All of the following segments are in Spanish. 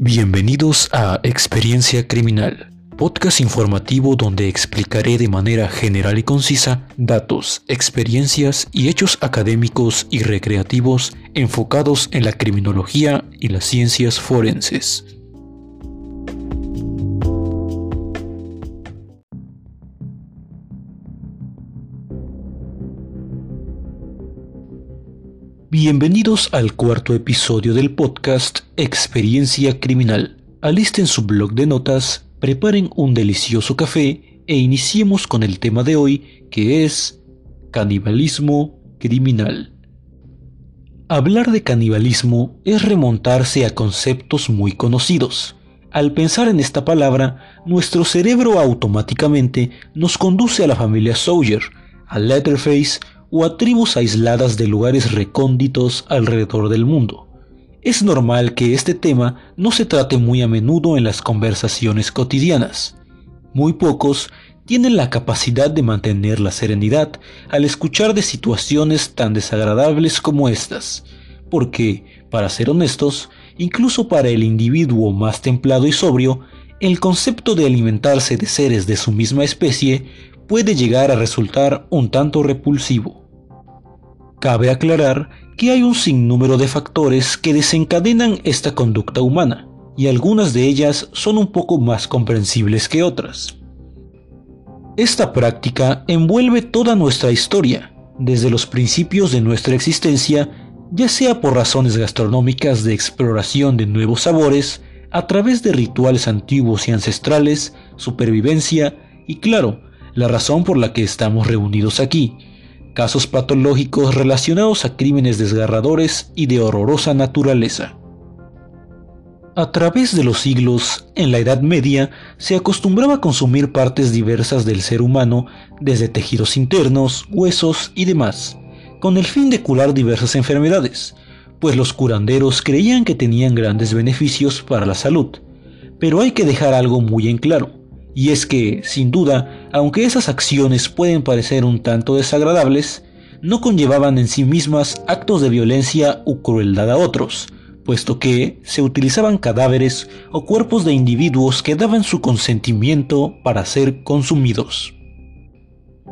Bienvenidos a Experiencia Criminal, podcast informativo donde explicaré de manera general y concisa datos, experiencias y hechos académicos y recreativos enfocados en la criminología y las ciencias forenses. Bienvenidos al cuarto episodio del podcast Experiencia Criminal. Alisten su blog de notas, preparen un delicioso café e iniciemos con el tema de hoy que es canibalismo criminal. Hablar de canibalismo es remontarse a conceptos muy conocidos. Al pensar en esta palabra, nuestro cerebro automáticamente nos conduce a la familia Sawyer, a Letterface o a tribus aisladas de lugares recónditos alrededor del mundo. Es normal que este tema no se trate muy a menudo en las conversaciones cotidianas. Muy pocos tienen la capacidad de mantener la serenidad al escuchar de situaciones tan desagradables como estas, porque, para ser honestos, incluso para el individuo más templado y sobrio, el concepto de alimentarse de seres de su misma especie puede llegar a resultar un tanto repulsivo. Cabe aclarar que hay un sinnúmero de factores que desencadenan esta conducta humana, y algunas de ellas son un poco más comprensibles que otras. Esta práctica envuelve toda nuestra historia, desde los principios de nuestra existencia, ya sea por razones gastronómicas de exploración de nuevos sabores, a través de rituales antiguos y ancestrales, supervivencia y claro, la razón por la que estamos reunidos aquí, casos patológicos relacionados a crímenes desgarradores y de horrorosa naturaleza. A través de los siglos, en la Edad Media, se acostumbraba a consumir partes diversas del ser humano, desde tejidos internos, huesos y demás, con el fin de curar diversas enfermedades, pues los curanderos creían que tenían grandes beneficios para la salud. Pero hay que dejar algo muy en claro. Y es que, sin duda, aunque esas acciones pueden parecer un tanto desagradables, no conllevaban en sí mismas actos de violencia u crueldad a otros, puesto que se utilizaban cadáveres o cuerpos de individuos que daban su consentimiento para ser consumidos.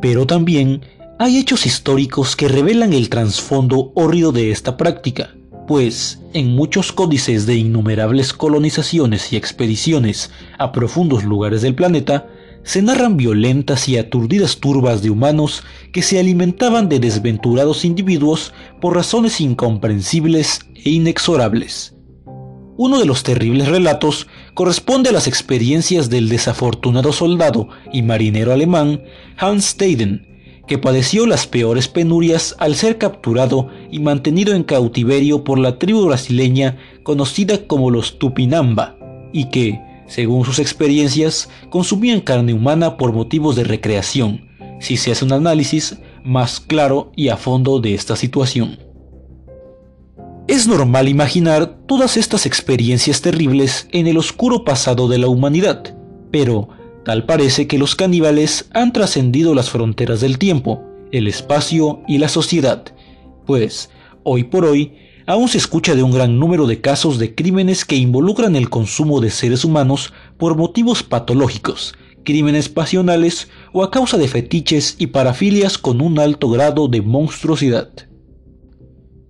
Pero también hay hechos históricos que revelan el trasfondo hórrido de esta práctica, pues en muchos códices de innumerables colonizaciones y expediciones a profundos lugares del planeta, se narran violentas y aturdidas turbas de humanos que se alimentaban de desventurados individuos por razones incomprensibles e inexorables. Uno de los terribles relatos corresponde a las experiencias del desafortunado soldado y marinero alemán Hans Steiden, que padeció las peores penurias al ser capturado y mantenido en cautiverio por la tribu brasileña conocida como los Tupinamba, y que, según sus experiencias, consumían carne humana por motivos de recreación, si se hace un análisis más claro y a fondo de esta situación. Es normal imaginar todas estas experiencias terribles en el oscuro pasado de la humanidad, pero Tal parece que los caníbales han trascendido las fronteras del tiempo, el espacio y la sociedad, pues, hoy por hoy, aún se escucha de un gran número de casos de crímenes que involucran el consumo de seres humanos por motivos patológicos, crímenes pasionales o a causa de fetiches y parafilias con un alto grado de monstruosidad.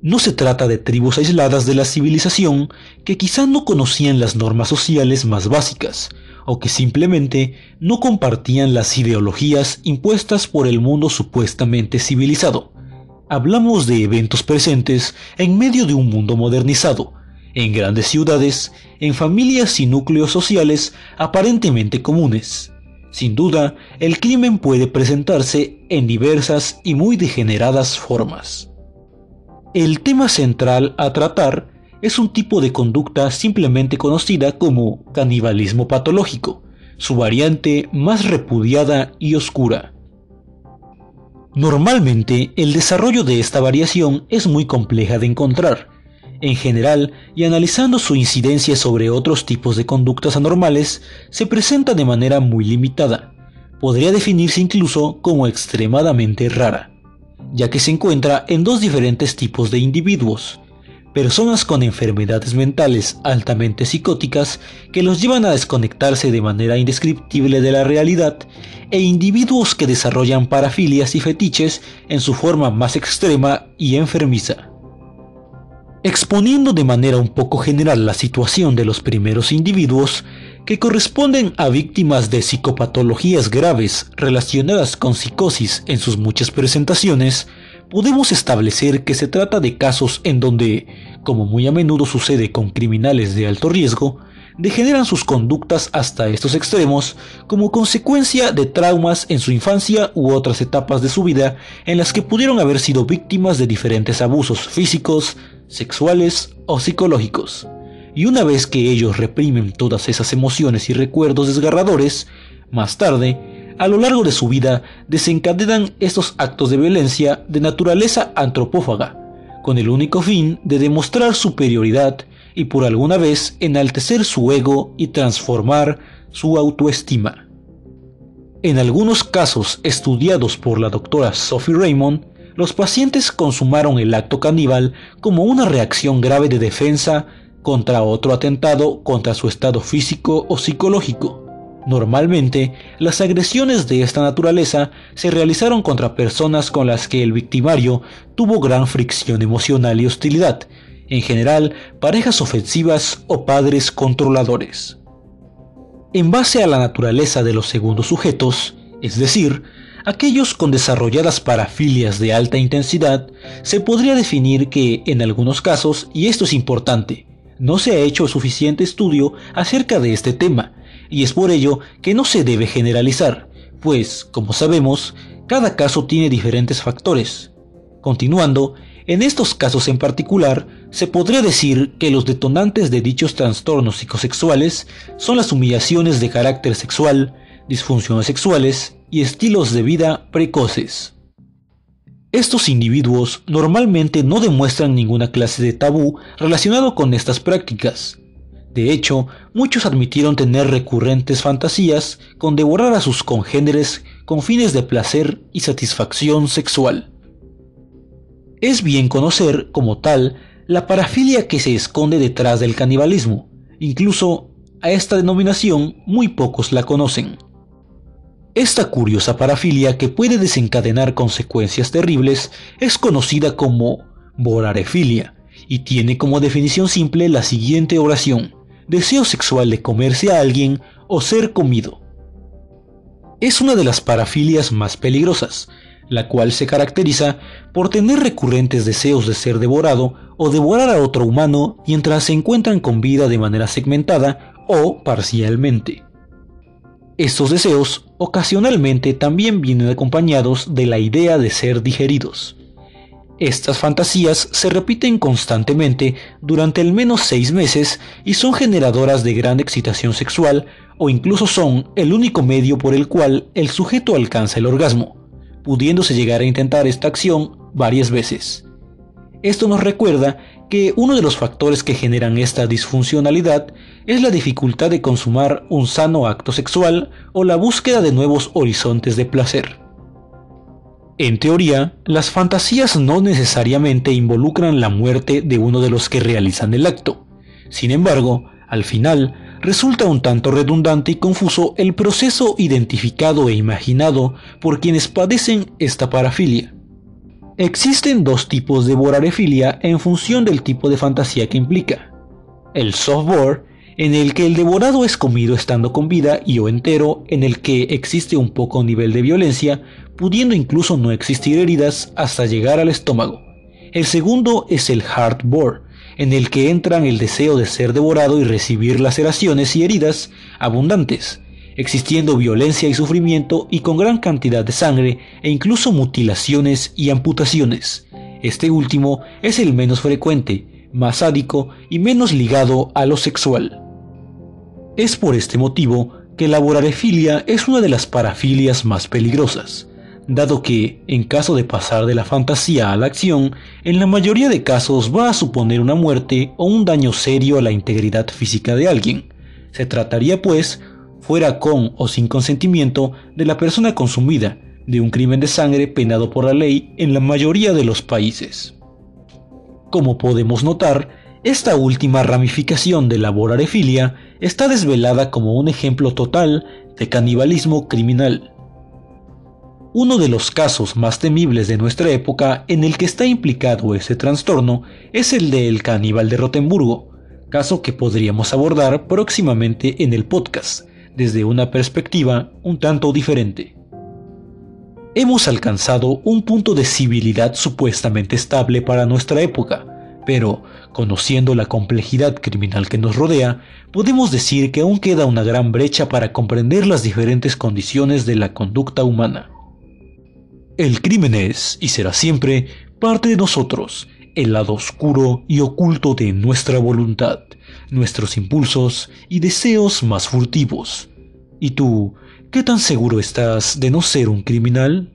No se trata de tribus aisladas de la civilización que quizá no conocían las normas sociales más básicas, o que simplemente no compartían las ideologías impuestas por el mundo supuestamente civilizado. Hablamos de eventos presentes en medio de un mundo modernizado, en grandes ciudades, en familias y núcleos sociales aparentemente comunes. Sin duda, el crimen puede presentarse en diversas y muy degeneradas formas. El tema central a tratar es un tipo de conducta simplemente conocida como canibalismo patológico, su variante más repudiada y oscura. Normalmente, el desarrollo de esta variación es muy compleja de encontrar. En general, y analizando su incidencia sobre otros tipos de conductas anormales, se presenta de manera muy limitada. Podría definirse incluso como extremadamente rara, ya que se encuentra en dos diferentes tipos de individuos, personas con enfermedades mentales altamente psicóticas que los llevan a desconectarse de manera indescriptible de la realidad, e individuos que desarrollan parafilias y fetiches en su forma más extrema y enfermiza. Exponiendo de manera un poco general la situación de los primeros individuos, que corresponden a víctimas de psicopatologías graves relacionadas con psicosis en sus muchas presentaciones, podemos establecer que se trata de casos en donde, como muy a menudo sucede con criminales de alto riesgo, degeneran sus conductas hasta estos extremos como consecuencia de traumas en su infancia u otras etapas de su vida en las que pudieron haber sido víctimas de diferentes abusos físicos, sexuales o psicológicos. Y una vez que ellos reprimen todas esas emociones y recuerdos desgarradores, más tarde, a lo largo de su vida, desencadenan estos actos de violencia de naturaleza antropófaga, con el único fin de demostrar superioridad y por alguna vez enaltecer su ego y transformar su autoestima. En algunos casos estudiados por la doctora Sophie Raymond, los pacientes consumaron el acto caníbal como una reacción grave de defensa contra otro atentado contra su estado físico o psicológico. Normalmente, las agresiones de esta naturaleza se realizaron contra personas con las que el victimario tuvo gran fricción emocional y hostilidad, en general parejas ofensivas o padres controladores. En base a la naturaleza de los segundos sujetos, es decir, aquellos con desarrolladas parafilias de alta intensidad, se podría definir que, en algunos casos, y esto es importante, no se ha hecho suficiente estudio acerca de este tema, y es por ello que no se debe generalizar, pues, como sabemos, cada caso tiene diferentes factores. Continuando, en estos casos en particular, se podría decir que los detonantes de dichos trastornos psicosexuales son las humillaciones de carácter sexual, disfunciones sexuales y estilos de vida precoces. Estos individuos normalmente no demuestran ninguna clase de tabú relacionado con estas prácticas. De hecho, muchos admitieron tener recurrentes fantasías con devorar a sus congéneres con fines de placer y satisfacción sexual. Es bien conocer, como tal, la parafilia que se esconde detrás del canibalismo. Incluso a esta denominación muy pocos la conocen. Esta curiosa parafilia que puede desencadenar consecuencias terribles es conocida como vorarefilia y tiene como definición simple la siguiente oración, deseo sexual de comerse a alguien o ser comido. Es una de las parafilias más peligrosas, la cual se caracteriza por tener recurrentes deseos de ser devorado o devorar a otro humano mientras se encuentran con vida de manera segmentada o parcialmente. Estos deseos ocasionalmente también vienen acompañados de la idea de ser digeridos. Estas fantasías se repiten constantemente durante al menos seis meses y son generadoras de gran excitación sexual o incluso son el único medio por el cual el sujeto alcanza el orgasmo pudiéndose llegar a intentar esta acción varias veces. Esto nos recuerda que uno de los factores que generan esta disfuncionalidad es la dificultad de consumar un sano acto sexual o la búsqueda de nuevos horizontes de placer. En teoría, las fantasías no necesariamente involucran la muerte de uno de los que realizan el acto. Sin embargo, al final, resulta un tanto redundante y confuso el proceso identificado e imaginado por quienes padecen esta parafilia. Existen dos tipos de vorarefilia en función del tipo de fantasía que implica. El softbore, en el que el devorado es comido estando con vida y o entero, en el que existe un poco nivel de violencia, pudiendo incluso no existir heridas hasta llegar al estómago. El segundo es el hardbore, en el que entran el deseo de ser devorado y recibir laceraciones y heridas abundantes, existiendo violencia y sufrimiento y con gran cantidad de sangre e incluso mutilaciones y amputaciones. Este último es el menos frecuente, más sádico y menos ligado a lo sexual. Es por este motivo que la vorarefilia es una de las parafilias más peligrosas, dado que, en caso de pasar de la fantasía a la acción, en la mayoría de casos va a suponer una muerte o un daño serio a la integridad física de alguien. Se trataría, pues, fuera con o sin consentimiento de la persona consumida, de un crimen de sangre penado por la ley en la mayoría de los países. Como podemos notar, esta última ramificación de la vorarefilia está desvelada como un ejemplo total de canibalismo criminal. Uno de los casos más temibles de nuestra época en el que está implicado ese trastorno es el del caníbal de Rotemburgo, caso que podríamos abordar próximamente en el podcast, desde una perspectiva un tanto diferente. Hemos alcanzado un punto de civilidad supuestamente estable para nuestra época, pero, conociendo la complejidad criminal que nos rodea, podemos decir que aún queda una gran brecha para comprender las diferentes condiciones de la conducta humana. El crimen es, y será siempre, parte de nosotros, el lado oscuro y oculto de nuestra voluntad, nuestros impulsos y deseos más furtivos. ¿Y tú, qué tan seguro estás de no ser un criminal?